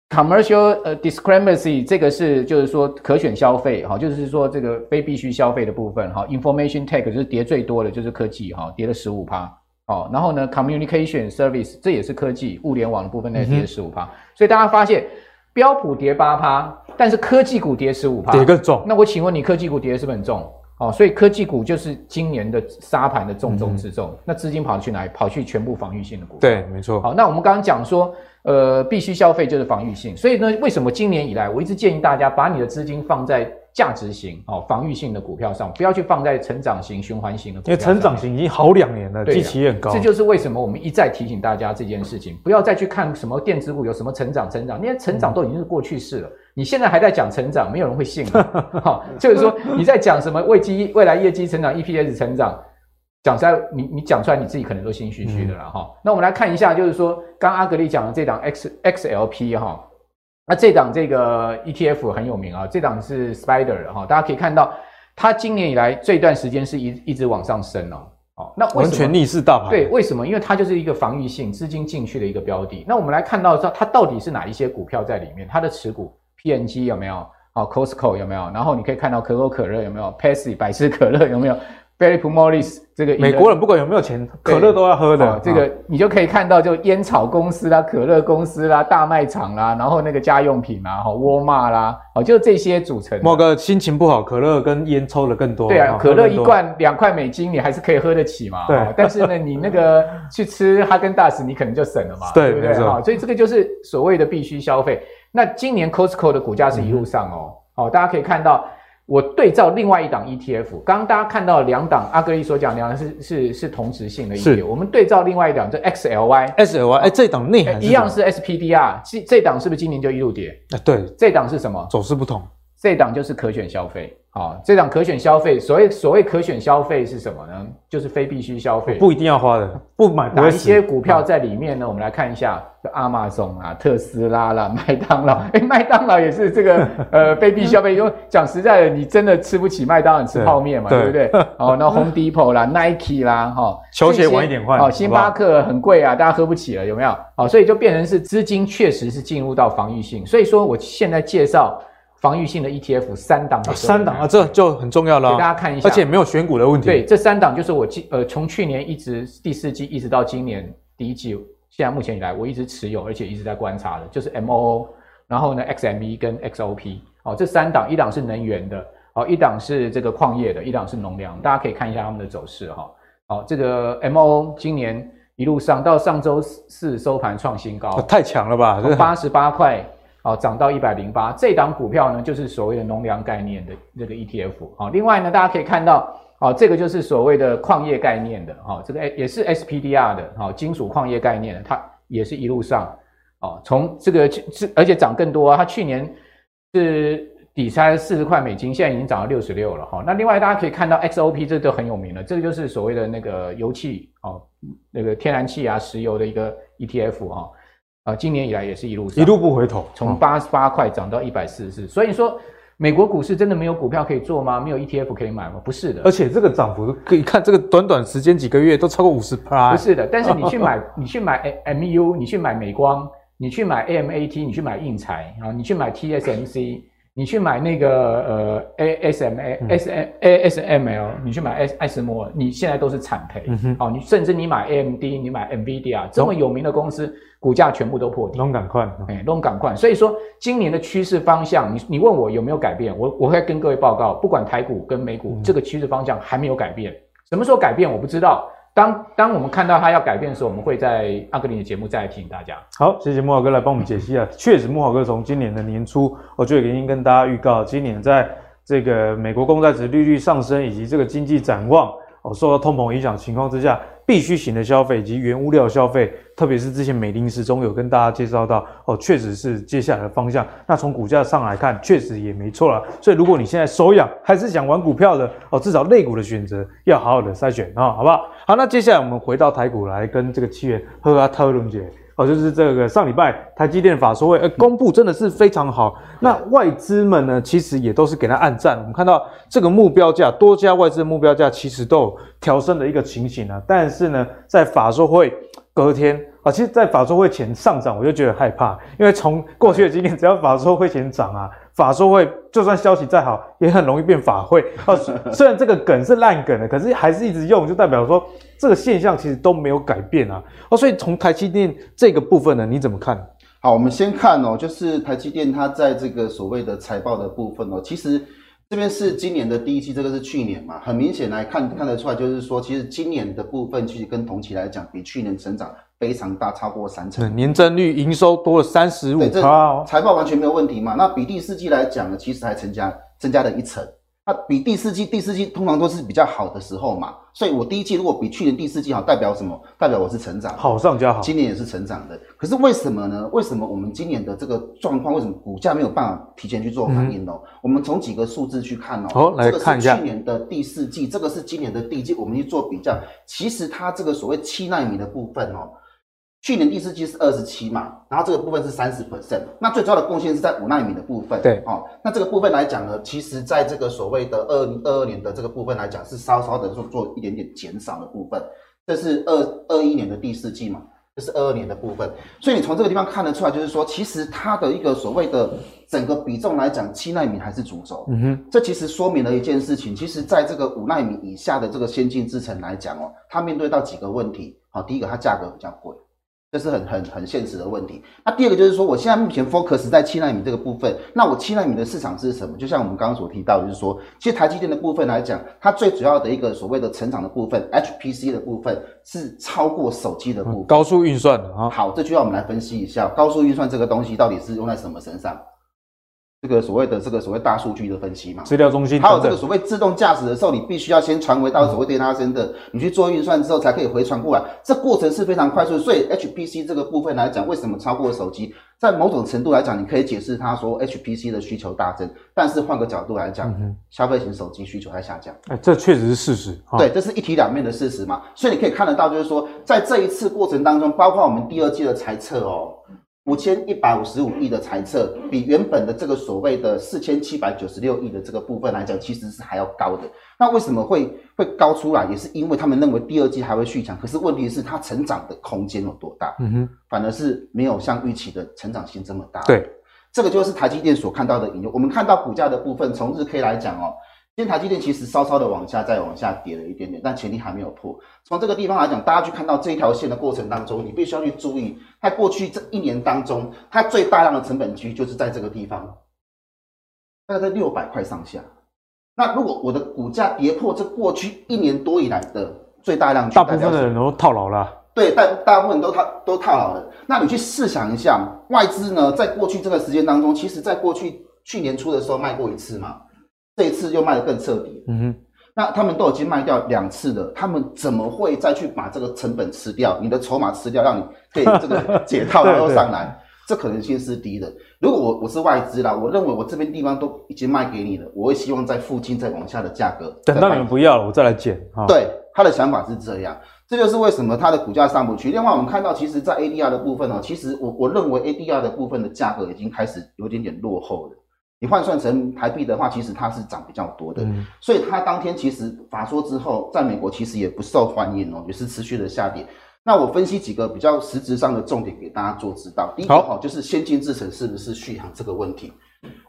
Commercial 呃 discrepancy 这个是就是说可选消费哈，就是说这个非必须消费的部分哈。Information tech 就是跌最多的就是科技哈，跌了十五趴哦。然后呢，Communication service 这也是科技物联网的部分，那跌了十五趴。嗯、所以大家发现标普跌八趴，但是科技股跌十五趴，跌更重。那我请问你，科技股跌的是不是很重？哦，所以科技股就是今年的沙盘的重中之重。嗯、那资金跑去哪里？跑去全部防御性的股对，没错。好，那我们刚刚讲说。呃，必须消费就是防御性，所以呢，为什么今年以来我一直建议大家把你的资金放在价值型、哦防御性的股票上，不要去放在成长型、循环型的股票。因为成长型已经好两年了，基期也很高。这就是为什么我们一再提醒大家这件事情，不要再去看什么电子股有什么成长、成长，那些成长都已经是过去式了。嗯、你现在还在讲成长，没有人会信。<laughs> 好，就是说你在讲什么未基未来业绩成长、EPS 成长。讲出来，你你讲出来，你自己可能都心虚虚的了哈。嗯、那我们来看一下，就是说，刚阿格力讲的这档 X XLP 哈，那这档这个 ETF 很有名啊，这档是 Spider 哈，大家可以看到，它今年以来这段时间是一一直往上升哦。哦，那完全逆势大盘。对，为什么？因为它就是一个防御性资金进去的一个标的。那我们来看到它它到底是哪一些股票在里面？它的持股 PNG 有没有？哦，Costco 有没有？然后你可以看到可口可乐有没有？Pepsi 百事可乐有没有？Philip Morris 这个美国人不管有没有钱，可乐都要喝的。这个你就可以看到，就烟草公司啦、可乐公司啦、大卖场啦，然后那个家用品啦、哈沃尔玛啦，哦，就这些组成。莫哥心情不好，可乐跟烟抽的更多。对啊，可乐一罐两块美金，你还是可以喝得起嘛。对。但是呢，你那个 <laughs> 去吃哈根达斯，你可能就省了嘛。对，对不对？哈，所以这个就是所谓的必须消费。那今年 Costco 的股价是一路上哦，好，大家可以看到。我对照另外一档 ETF，刚刚大家看到两档，阿格力所讲两档是是是同质性的 ETF，我们对照另外一档，这 XLY，XLY，哎，这档内涵一样是 SPDR，这这档是不是今年就一路跌？啊，对，这档是什么？走势不同。这档就是可选消费，好，这档可选消费，所谓所谓可选消费是什么呢？就是非必须消费，不一定要花的，不买哪一些股票在里面呢？我们来看一下，阿马总啊、特斯拉啦、<laughs> 麦当劳，哎，麦当劳也是这个 <laughs> 呃非必需消费，因为讲实在的，你真的吃不起麦当劳吃泡面嘛，对不对？<laughs> 哦，那 Home Depot 啦、Nike 啦，哈，球鞋晚一点换，哦，星巴克很贵啊，大家喝不起了，有没有？好，所以就变成是资金确实是进入到防御性，所以说我现在介绍。防御性的 ETF 三档，三档啊，这就很重要了。给大家看一下，而且没有选股的问题。对，这三档就是我呃，从去年一直第四季一直到今年第一季，现在目前以来我一直持有，而且一直在观察的，就是 MOO，然后呢 XME 跟 XOP，哦，这三档，一档是能源的，哦，一档是这个矿业的，一档是农粮，大家可以看一下他们的走势哈。好，这个 MOO 今年一路上到上周四收盘创新高，太强了吧？八十八块。好，涨到一百零八，这档股票呢，就是所谓的农粮概念的这个 ETF。好，另外呢，大家可以看到，好，这个就是所谓的矿业概念的，好，这个也是 SPDR 的，好，金属矿业概念的，它也是一路上，哦，从这个而且涨更多啊，它去年是底差四十块美金，现在已经涨到六十六了，哈。那另外大家可以看到 XOP 这都很有名了，这个就是所谓的那个油气，哦，那个天然气啊、石油的一个 ETF，哈。啊，今年以来也是一路一路不回头，从八十八块涨到一百四十四。所以说，美国股市真的没有股票可以做吗？没有 ETF 可以买吗？不是的。而且这个涨幅可以看，这个短短时间几个月都超过五十%。不是的，但是你去买，你去买 MU，你去买美光，你去买 AMAT，你去买印材啊，你去买 TSMC。你去买那个呃 A S M A S M A S M L，你去买艾艾斯摩尔，你现在都是惨赔。嗯哼，好，你甚至你买 A M D，你买 NVIDIA 这么有名的公司，股价全部都破底。拢赶快，哎，拢赶快。所以说，今年的趋势方向，你你问我有没有改变？我我会跟各位报告，不管台股跟美股，这个趋势方向还没有改变。什么时候改变？我不知道。当当我们看到它要改变的时候，我们会在阿格林的节目再来提醒大家。好，谢谢木豪哥来帮我们解析啊。<laughs> 确实，木豪哥从今年的年初，我就已经跟大家预告，今年在这个美国公债值利率上升以及这个经济展望。哦，受到通膨影响情况之下，必需型的消费以及原物料消费，特别是之前美林时钟有跟大家介绍到，哦，确实是接下来的方向。那从股价上来看，确实也没错了。所以如果你现在手痒还是想玩股票的，哦，至少类股的选择要好好的筛选啊，好不好？好，那接下来我们回到台股来跟这个七元喝阿特伦姐。哦，就是这个上礼拜台积电法说会，呃，公布真的是非常好。那外资们呢，其实也都是给他按赞。我们看到这个目标价，多家外资的目标价其实都有调升的一个情形啊。但是呢，在法说会隔天啊，其实，在法说会前上涨，我就觉得害怕，因为从过去的经验，只要法说会前涨啊。法说会就算消息再好，也很容易变法会。<laughs> 哦，虽然这个梗是烂梗的，可是还是一直用，就代表说这个现象其实都没有改变啊。哦，所以从台积电这个部分呢，你怎么看？好，我们先看哦，就是台积电它在这个所谓的财报的部分哦，其实这边是今年的第一季，这个是去年嘛，很明显来看看得出来，就是说其实今年的部分其实跟同期来讲，比去年成长。非常大，超过三成，年增率营收多了三十五，这财报完全没有问题嘛？那比第四季来讲呢，其实还增加增加了一成。那比第四季，第四季通常都是比较好的时候嘛，所以我第一季如果比去年第四季好，代表什么？代表我是成长，好上加好。今年也是成长的，可是为什么呢？为什么我们今年的这个状况，为什么股价没有办法提前去做反应呢？嗯、我们从几个数字去看哦。好，来看一下。去年的第四季，这个是今年的第一季，我们去做比较，其实它这个所谓七纳米的部分哦。去年第四季是二十七嘛，然后这个部分是三十 percent，那最主要的贡献是在五纳米的部分。对，哦，那这个部分来讲呢，其实在这个所谓的二零二二年的这个部分来讲，是稍稍的做做一点点减少的部分。这是二二一年的第四季嘛，这是二二年的部分。所以你从这个地方看得出来，就是说，其实它的一个所谓的整个比重来讲，七纳米还是主轴。嗯哼，这其实说明了一件事情，其实在这个五纳米以下的这个先进制程来讲哦，它面对到几个问题。好，第一个它价格比较贵。这是很很很现实的问题。那第二个就是说，我现在目前 focus 在七纳米这个部分。那我七纳米的市场是什么？就像我们刚刚所提到，就是说，其实台积电的部分来讲，它最主要的一个所谓的成长的部分，HPC 的部分是超过手机的部分。高速运算的啊。好，这就要我们来分析一下高速运算这个东西到底是用在什么身上。这个所谓的这个所谓大数据的分析嘛，资料中心，还有这个所谓自动驾驶的时候，你必须要先传回到所谓 data center，你去做运算之后才可以回传过来，这过程是非常快速。所以 HPC 这个部分来讲，为什么超过手机？在某种程度来讲，你可以解释它说 HPC 的需求大增，但是换个角度来讲，嗯、消费型手机需求在下降。哎，这确实是事实。对，这是一体两面的事实嘛。所以你可以看得到，就是说，在这一次过程当中，包括我们第二季的财测哦。五千一百五十五亿的财测，比原本的这个所谓的四千七百九十六亿的这个部分来讲，其实是还要高的。那为什么会会高出来？也是因为他们认为第二季还会续强。可是问题是它成长的空间有多大？嗯哼，反而是没有像预期的成长性这么大。对，这个就是台积电所看到的引诱。我们看到股价的部分，从日 K 来讲哦。今天台积电其实稍稍的往下，再往下跌了一点点，但前提还没有破。从这个地方来讲，大家去看到这一条线的过程当中，你必须要去注意，在过去这一年当中，它最大量的成本区就是在这个地方，大概在六百块上下。那如果我的股价跌破这过去一年多以来的最大量，大部分的人都套牢了。对，大大部分都套都套牢了。那你去试想一下，外资呢，在过去这个时间当中，其实在过去去年初的时候卖过一次嘛。这一次又卖得更彻底，嗯哼，那他们都已经卖掉两次了，他们怎么会再去把这个成本吃掉，你的筹码吃掉，让你可以这个解套 <laughs> 然后上来？这可能性是低的。如果我我是外资啦，我认为我这边地方都已经卖给你了，我会希望在附近再往下的价格，等到你们不要了，我再来捡。对，他的想法是这样，这就是为什么他的股价上不去。另外，我们看到，其实，在 ADR 的部分呢，其实我我认为 ADR 的部分的价格已经开始有点点落后了。你换算成台币的话，其实它是涨比较多的，嗯、所以它当天其实法说之后，在美国其实也不受欢迎哦，也是持续的下跌。那我分析几个比较实质上的重点给大家做知道。第一个哈，就是先进制程是不是续航这个问题。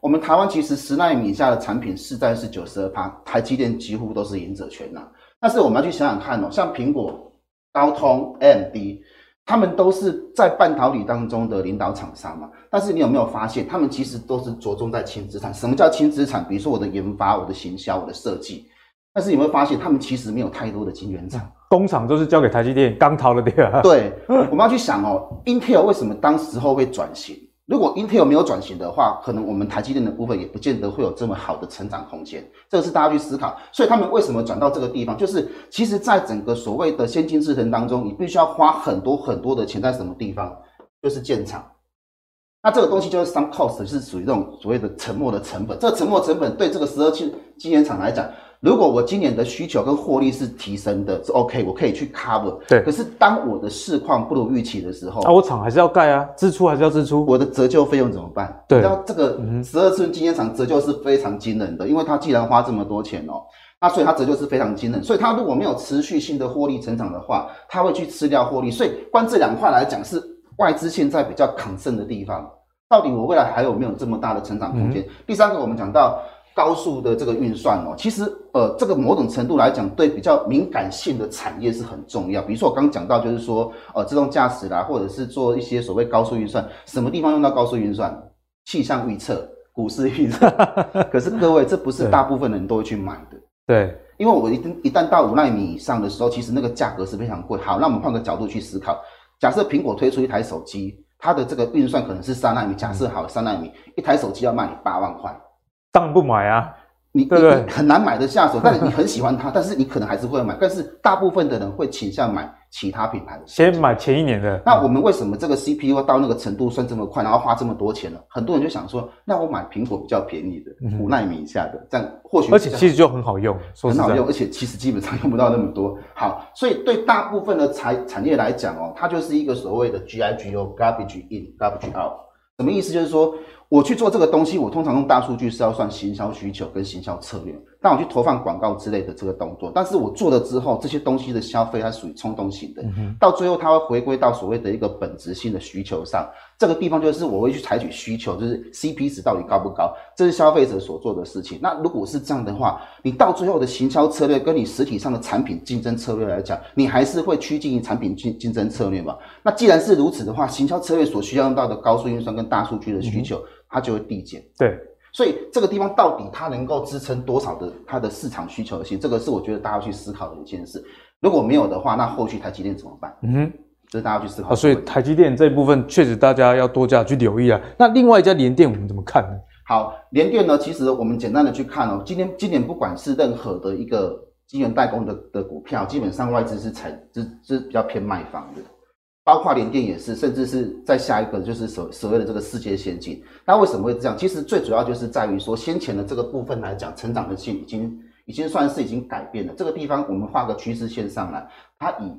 我们台湾其实十纳米以下的产品市占是九十二趴，台积电几乎都是赢者全拿。但是我们要去想想看哦，像苹果、高通、AMD。他们都是在半导体当中的领导厂商嘛，但是你有没有发现，他们其实都是着重在轻资产。什么叫轻资产？比如说我的研发、我的行销、我的设计。但是有没有发现，他们其实没有太多的晶圆厂，工厂都是交给台积电刚掏的地方。对，我们要去想哦，Intel 为什么当时候会转型？如果 Intel 没有转型的话，可能我们台积电的部分也不见得会有这么好的成长空间。这个是大家去思考。所以他们为什么转到这个地方？就是其实，在整个所谓的先进制程当中，你必须要花很多很多的钱在什么地方？就是建厂。那这个东西就是 sunk cost，是属于这种所谓的沉没的成本。这个沉没成本对这个十二寸晶圆厂来讲。如果我今年的需求跟获利是提升的，是 OK，我可以去 cover。对。可是当我的市况不如预期的时候，啊，我厂还是要盖啊，支出还是要支出。我的折旧费用怎么办？对。然后这个十二寸晶圆厂折旧是非常惊人的，因为它既然花这么多钱哦，那所以它折旧是非常惊人。所以它如果没有持续性的获利成长的话，它会去吃掉获利。所以关这两块来讲，是外资现在比较抗胜的地方。到底我未来还有没有这么大的成长空间？嗯、第三个，我们讲到。高速的这个运算哦，其实呃，这个某种程度来讲，对比较敏感性的产业是很重要。比如说我刚刚讲到，就是说呃，自动驾驶啦，或者是做一些所谓高速运算，什么地方用到高速运算？气象预测、股市预测。<laughs> 可是各位，这不是大部分人都会去买的。对，因为我一旦一旦到五纳米以上的时候，其实那个价格是非常贵。好，那我们换个角度去思考，假设苹果推出一台手机，它的这个运算可能是三纳米，假设好三纳米，一台手机要卖你八万块。当然不买啊，你对很难买得下手，但是你很喜欢它，<laughs> 但是你可能还是会买，但是大部分的人会倾向买其他品牌的，先买前一年的。那我们为什么这个 CPU 到那个程度算这么快，然后花这么多钱呢？很多人就想说，那我买苹果比较便宜的五纳米以下的，这样或许而且其实就很好用，很好用，而且其实基本上用不到那么多。好，所以对大部分的产产业来讲哦，它就是一个所谓的 GIGO（Garbage In, Garbage Out），什么意思？就是说。我去做这个东西，我通常用大数据是要算行销需求跟行销策略。但我去投放广告之类的这个动作，但是我做了之后，这些东西的消费它属于冲动型的，嗯、哼到最后它会回归到所谓的一个本质性的需求上。这个地方就是我会去采取需求，就是 CP 值到底高不高，这是消费者所做的事情。那如果是这样的话，你到最后的行销策略跟你实体上的产品竞争策略来讲，你还是会趋近于产品竞竞争策略嘛？那既然是如此的话，行销策略所需要用到的高速运算跟大数据的需求，嗯、它就会递减。对。所以这个地方到底它能够支撑多少的它的市场需求性？这个是我觉得大家要去思考的一件事。如果没有的话，那后续台积电怎么办？嗯哼，这是大家要去思考的。所以台积电这一部分确实大家要多加去留意啊。那另外一家联电我们怎么看呢？好，联电呢，其实我们简单的去看哦，今天今年不管是任何的一个晶圆代工的的股票，基本上外资是采是是比较偏卖方的。包括联电也是，甚至是在下一个就是所所谓的这个世界先进，那为什么会这样？其实最主要就是在于说，先前的这个部分来讲，成长的性已经已经算是已经改变了。这个地方我们画个趋势线上来，它以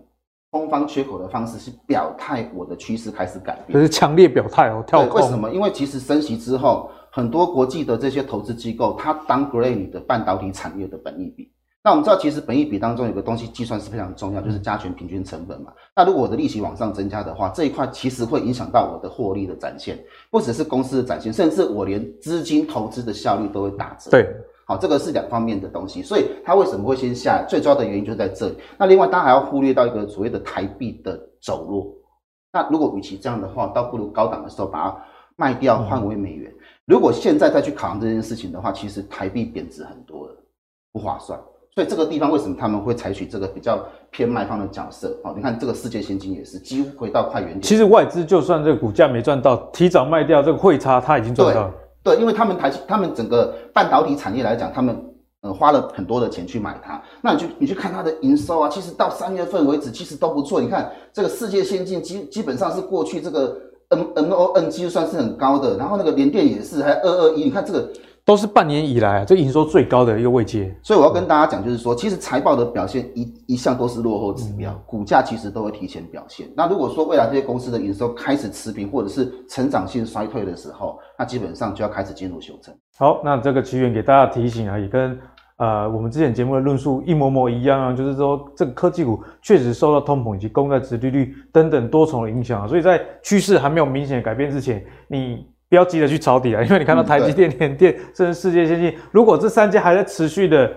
空方缺口的方式是表态，我的趋势开始改变，这是强烈表态哦。跳对，为什么？因为其实升息之后，很多国际的这些投资机构，它 downgrade 你的半导体产业的本益比。那我们知道，其实本益比当中有个东西计算是非常重要，就是加权平均成本嘛。那如果我的利息往上增加的话，这一块其实会影响到我的获利的展现，不只是公司的展现，甚至我连资金投资的效率都会打折。对，好，这个是两方面的东西。所以它为什么会先下来？最主要的原因就在这里。那另外，大家还要忽略到一个所谓的台币的走弱。那如果与其这样的话，倒不如高档的时候把它卖掉换为美元。如果现在再去考量这件事情的话，其实台币贬值很多了，不划算。所以这个地方为什么他们会采取这个比较偏卖方的角色？好，你看这个世界先进也是几乎回到快原点。其实外资就算这个股价没赚到，提早卖掉这个汇差，他已经赚到了。对，因为他们台积，他们整个半导体产业来讲，他们呃花了很多的钱去买它。那你去你去看它的营收啊，其实到三月份为止其实都不错。你看这个世界先进基基本上是过去这个 N N O N 基算是很高的，然后那个联电也是还二二一，你看这个。都是半年以来啊，这营收最高的一个位阶，所以我要跟大家讲，就是说，其实财报的表现一一向都是落后指标，股价其实都会提前表现。那如果说未来这些公司的营收开始持平或者是成长性衰退的时候，那基本上就要开始进入修正。好，那这个奇缘给大家提醒啊，也跟呃我们之前节目的论述一模模一样啊，就是说这个科技股确实受到通膨以及公债殖利率等等多重的影响啊，所以在趋势还没有明显改变之前，你。不要急着去抄底啊，因为你看到台积电、联电甚至世界先进，如果这三家还在持续的，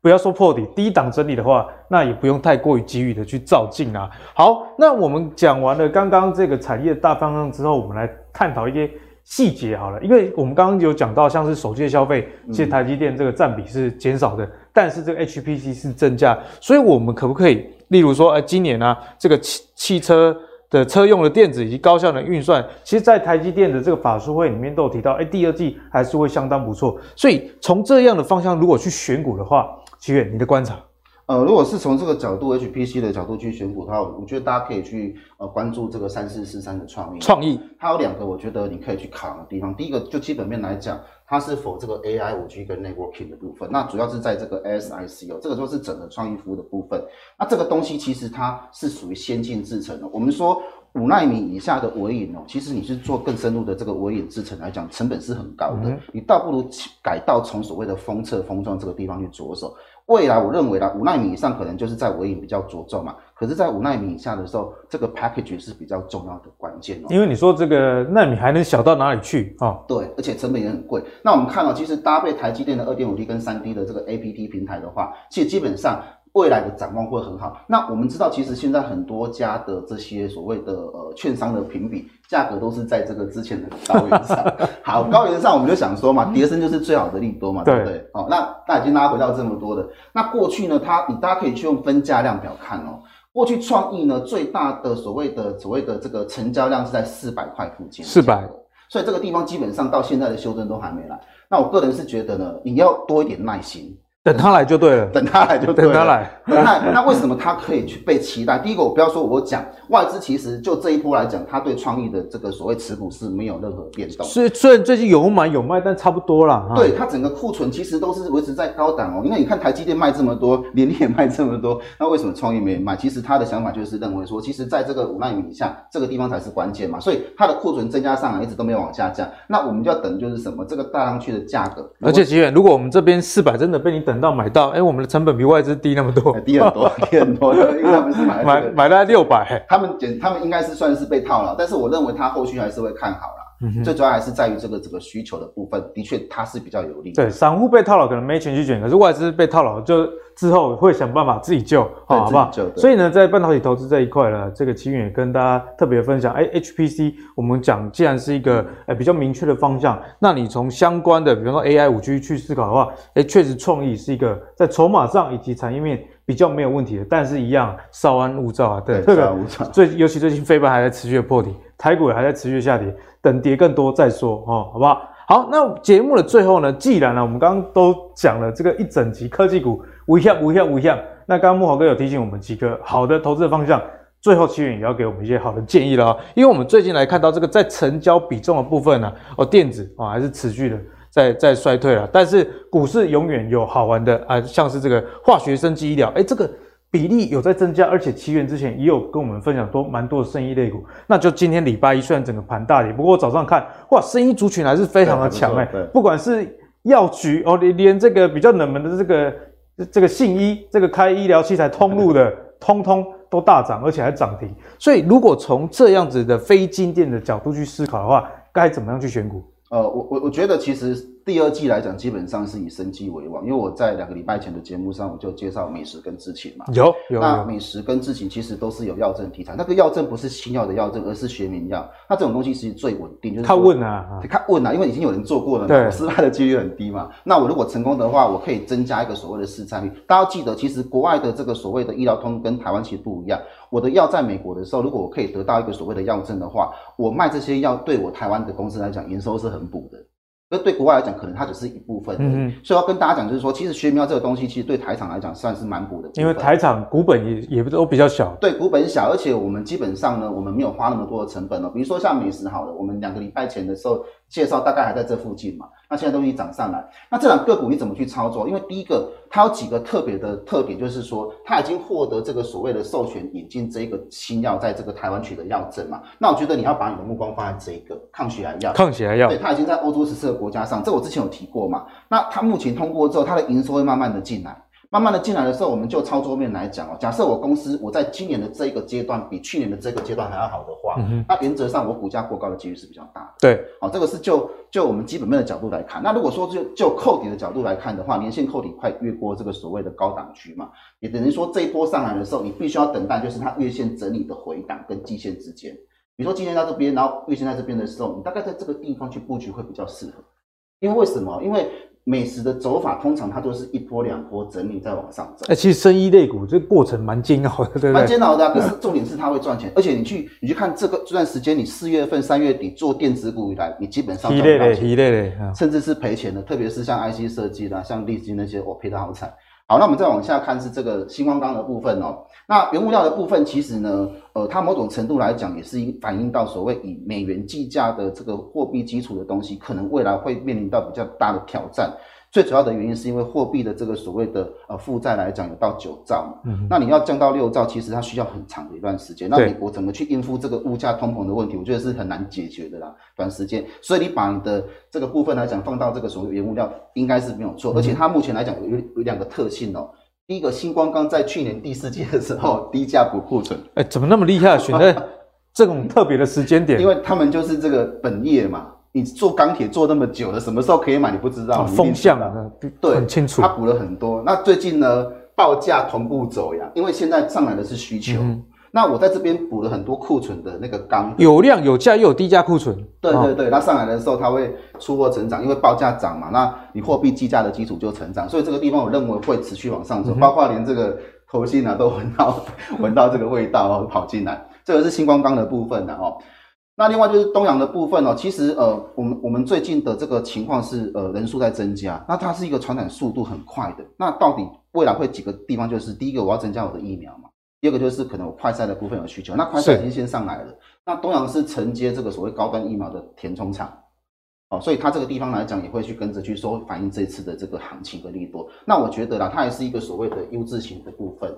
不要说破底，低档整理的话，那也不用太过于急于的去照进啊。好，那我们讲完了刚刚这个产业大方向之后，我们来探讨一些细节好了，因为我们刚刚有讲到，像是手机的消费，其实台积电这个占比是减少的，但是这个 HPC 是增加，所以我们可不可以，例如说，呃，今年啊，这个汽汽车。的车用的电子以及高效能运算，其实，在台积电的这个法说会里面都有提到，哎，第二季还是会相当不错。所以从这样的方向，如果去选股的话，七月，你的观察？呃，如果是从这个角度，HPC 的角度去选股的话，我觉得大家可以去呃关注这个三四四三的创意。创意，它有两个我觉得你可以去考量的地方。第一个就基本面来讲，它是否这个 AI 五 G 跟 Networking 的部分，那主要是在这个 ASIC 哦，这个就是整个创意服务的部分。那这个东西其实它是属于先进制程的。我们说五纳米以下的微影哦，其实你是做更深入的这个微影制程来讲，成本是很高的。你倒不如改到从所谓的封测封装这个地方去着手。未来我认为啦，五纳米以上可能就是在微影比较着重嘛，可是，在五纳米以下的时候，这个 package 是比较重要的关键哦。因为你说这个纳米还能小到哪里去啊？哦、对，而且成本也很贵。那我们看到、哦，其实搭配台积电的二点五 D 跟三 D 的这个 APT 平台的话，其实基本上。未来的展望会很好。那我们知道，其实现在很多家的这些所谓的呃券商的评比价格都是在这个之前的高原上。<laughs> 好，高原上我们就想说嘛，跌升就是最好的利多嘛，对不对？哦，那那已经拉回到这么多的。那过去呢，它你大家可以去用分价量表看哦。过去创意呢最大的所谓的所谓的这个成交量是在四百块附近，四百。所以这个地方基本上到现在的修正都还没来。那我个人是觉得呢，你要多一点耐心。等他来就对了，等他来就对了。等他来，那那为什么他可以去被期待？第一个，我不要说我讲外资，其实就这一波来讲，他对创意的这个所谓持股是没有任何变动。所以虽然最近有买有卖，但差不多啦。对，它整个库存其实都是维持在高档哦。因为你看台积电卖这么多，联电也卖这么多，那为什么创意没卖？其实他的想法就是认为说，其实在这个五纳米以下这个地方才是关键嘛。所以它的库存增加上来，一直都没有往下降。那我们就要等就是什么？这个大上去的价格。而且吉远，如果我们这边四百真的被你等到买到，哎、欸，我。我们的成本比外资低那么多，低很多，<laughs> 低很多，因为他们是买买买了六百，他们减，他们应该是算是被套了，但是我认为他后续还是会看好了。最主要还是在于这个这个需求的部分，的确它是比较有利。对，散户被套牢可能没钱去卷，可是外资被套牢就之后会想办法自己救，对好不好？所以呢，在半导体投资这一块呢，这个奇云也跟大家特别分享。哎，HPC 我们讲，既然是一个呃比较明确的方向，那你从相关的，比方说 AI、五 G 去思考的话，哎，确实创意是一个在筹码上以及产业面比较没有问题的。但是，一样稍安勿躁啊，对，稍安勿躁。最尤其最近费半还在持续的破底，台股也还在持续下跌。等跌更多再说哦，好不好？好，那节目的最后呢，既然呢、我们刚刚都讲了这个一整集科技股无效无效无效，那刚刚慕驊哥有提醒我们几个好的投资的方向，最后期元也要给我们一些好的建议了啊，因为我们最近来看到这个在成交比重的部分呢，哦，电子哦还是持续的在在衰退了，但是股市永远有好玩的啊，像是这个化学、生技、医疗，哎，这个。比例有在增加，而且期元之前也有跟我们分享多蛮多的生意类股。那就今天礼拜一，虽然整个盘大跌，不过我早上看，哇，生意族群还是非常的强哎、欸。不管是药局哦，连连这个比较冷门的这个这个信医，这个开医疗器材通路的，<laughs> 通通都大涨，而且还涨停。所以如果从这样子的非金电的角度去思考的话，该怎么样去选股？呃，我我我觉得其实。第二季来讲，基本上是以生技为王，因为我在两个礼拜前的节目上，我就介绍美食跟智勤嘛。有有。那美食跟智勤其实都是有药证题材，那个药证不是新药的药证，而是学名药。那这种东西其实最稳定，就是他问啊，他问啊，因为已经有人做过了嘛，对，失败的几率很低嘛。那我如果成功的话，我可以增加一个所谓的市占率。大家要记得，其实国外的这个所谓的医疗通跟台湾其实不一样。我的药在美国的时候，如果我可以得到一个所谓的药证的话，我卖这些药对我台湾的公司来讲，营收是很补的。那对国外来讲，可能它只是一部分，嗯，所以要跟大家讲，就是说，其实学苗这个东西，其实对台厂来讲算是蛮补的，因为台厂股本也也不都比较小，对，股本小，而且我们基本上呢，我们没有花那么多的成本哦，比如说像美食好了，我们两个礼拜前的时候。介绍大概还在这附近嘛，那现在东西涨上来，那这两个股你怎么去操作？因为第一个它有几个特别的特点，就是说它已经获得这个所谓的授权引进这个新药，在这个台湾取得药证嘛。那我觉得你要把你的目光放在这一个抗血癌药，抗血癌药，对，它已经在欧洲十四个国家上，这我之前有提过嘛。那它目前通过之后，它的营收会慢慢的进来。慢慢的进来的时候，我们就操作面来讲哦。假设我公司我在今年的这一个阶段比去年的这个阶段还要好的话，嗯、那原则上我股价过高的几率是比较大的。对，好，这个是就就我们基本面的角度来看。那如果说就就扣底的角度来看的话，年线扣底快越过这个所谓的高档区嘛，也等于说这一波上来的时候，你必须要等待就是它月线整理的回档跟季线之间。比如说今天在这边，然后月线在这边的时候，你大概在这个地方去布局会比较适合。因为为什么？因为美食的走法通常它都是一波两波整理再往上走。哎、欸，其实生意类股这个过程蛮煎熬的，对不对？蛮煎熬的、啊，可是重点是它会赚钱。而且你去你去看这个这段时间，你四月份、三月底做电子股以来，你基本上赚不到钱，甚至是赔钱的。特别是像 IC 设计啦，像力晶那些，我赔的好惨。好，那我们再往下看是这个新光钢的部分哦。那原物料的部分，其实呢，呃，它某种程度来讲也是反映到所谓以美元计价的这个货币基础的东西，可能未来会面临到比较大的挑战。最主要的原因是因为货币的这个所谓的呃负债来讲有到九兆嘛，嗯，那你要降到六兆，其实它需要很长的一段时间。那美国怎么去应付这个物价通膨的问题，我觉得是很难解决的啦，短时间。所以你把你的这个部分来讲放到这个所谓原物料，应该是没有错。而且它目前来讲有有两个特性哦。第一个，新光刚在去年第四季的时候低价补库存，哎，怎么那么厉害？选在这种特别的时间点，因为他们就是这个本业嘛。你做钢铁做那么久了，什么时候可以买？你不知道。风向啊，对，很清楚。他补了很多。那最近呢，报价同步走呀，因为现在上来的是需求。嗯、那我在这边补了很多库存的那个钢，有量有价又有低价库存。对对对，它上来的时候，它会出货成长，因为报价涨嘛，那你货币计价的基础就成长，所以这个地方我认为会持续往上走，嗯、包括连这个投信啊都闻到 <laughs> 闻到这个味道哦，跑进来。这个是星光钢的部分的哦。那另外就是东阳的部分哦，其实呃，我们我们最近的这个情况是呃，人数在增加，那它是一个传染速度很快的。那到底未来会几个地方？就是第一个我要增加我的疫苗嘛，第二个就是可能我快筛的部分有需求，那快筛已经先上来了。那东阳是承接这个所谓高端疫苗的填充厂，哦，所以它这个地方来讲也会去跟着去说反映这次的这个行情的利多。那我觉得啦，它也是一个所谓的优质型的部分。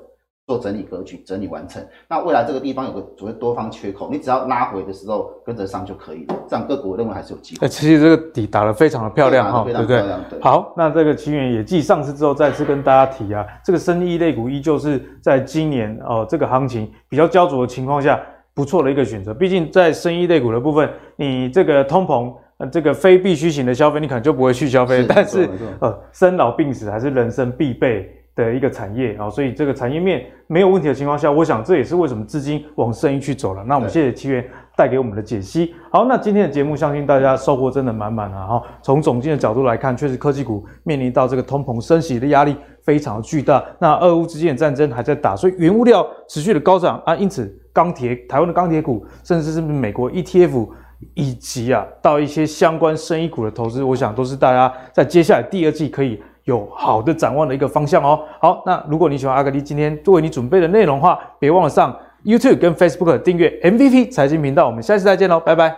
做整理格局，整理完成。那未来这个地方有个所谓多方缺口，你只要拉回的时候跟着上就可以了。这样个股我认为还是有机会。其实这个底打得非常的漂亮哈，对不对？好，那这个奇源也继上市之后再次跟大家提啊，这个生意类股依旧是在今年哦、呃、这个行情比较焦灼的情况下不错的一个选择。毕竟在生意类股的部分，你这个通膨呃这个非必需型的消费你可能就不会去消费，是但是呃生老病死还是人生必备。的一个产业啊，所以这个产业面没有问题的情况下，我想这也是为什么资金往生意去走了。那我们谢谢七元带给我们的解析。好，那今天的节目相信大家收获真的满满啊！哈，从总经的角度来看，确实科技股面临到这个通膨升息的压力非常巨大。那俄乌之间的战争还在打，所以原物料持续的高涨啊，因此钢铁、台湾的钢铁股，甚至是美国 ETF。以及啊到一些相关生意股的投资，我想都是大家在接下来第二季可以有好的展望的一个方向哦。好，那如果你喜欢阿格力今天作为你准备的内容的话，别忘了上 YouTube 跟 Facebook 订阅 MVP 财经频道。我们下次再见喽，拜拜。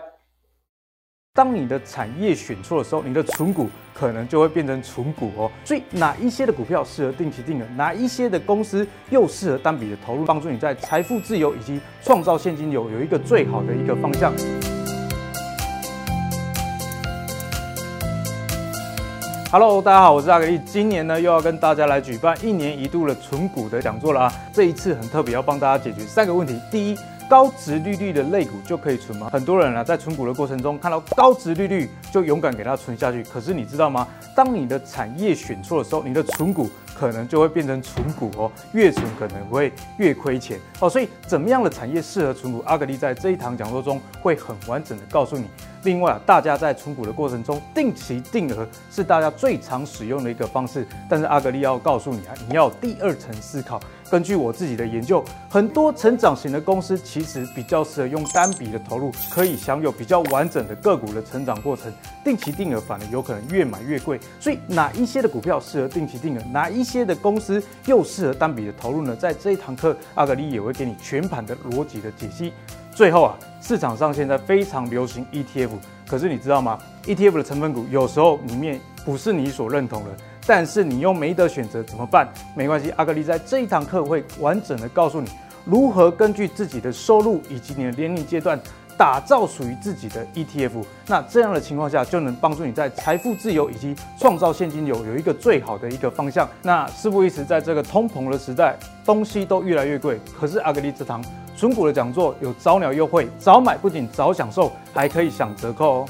当你的产业选错的时候，你的存股可能就会变成存股哦。所以哪一些的股票适合定期定额，哪一些的公司又适合单笔的投入，帮助你在财富自由以及创造现金流有一个最好的一个方向。Hello，大家好，我是阿格力，今年呢又要跟大家来举办一年一度的存股的讲座了啊。这一次很特别，要帮大家解决三个问题。第一，高值利率的类股就可以存吗？很多人啊，在存股的过程中看到高值利率就勇敢给它存下去。可是你知道吗？当你的产业选错的时候，你的存股可能就会变成存股哦，越存可能会越亏钱哦。所以怎么样的产业适合存股？阿格力在这一堂讲座中会很完整的告诉你。另外啊，大家在存股的过程中，定期定额是大家最常使用的一个方式。但是阿格力要告诉你啊，你要第二层思考。根据我自己的研究，很多成长型的公司其实比较适合用单笔的投入，可以享有比较完整的个股的成长过程。定期定额反而有可能越买越贵。所以哪一些的股票适合定期定额，哪一些的公司又适合单笔的投入呢？在这一堂课，阿格力也会给你全盘的逻辑的解析。最后啊，市场上现在非常流行 ETF，可是你知道吗？ETF 的成分股有时候里面不是你所认同的。但是你又没得选择怎么办？没关系，阿格力在这一堂课会完整的告诉你如何根据自己的收入以及你的年龄阶段打造属于自己的 ETF。那这样的情况下就能帮助你在财富自由以及创造现金流有一个最好的一个方向。那事不宜迟，在这个通膨的时代，东西都越来越贵，可是阿格力这堂存股的讲座有早鸟优惠，早买不仅早享受，还可以享折扣哦。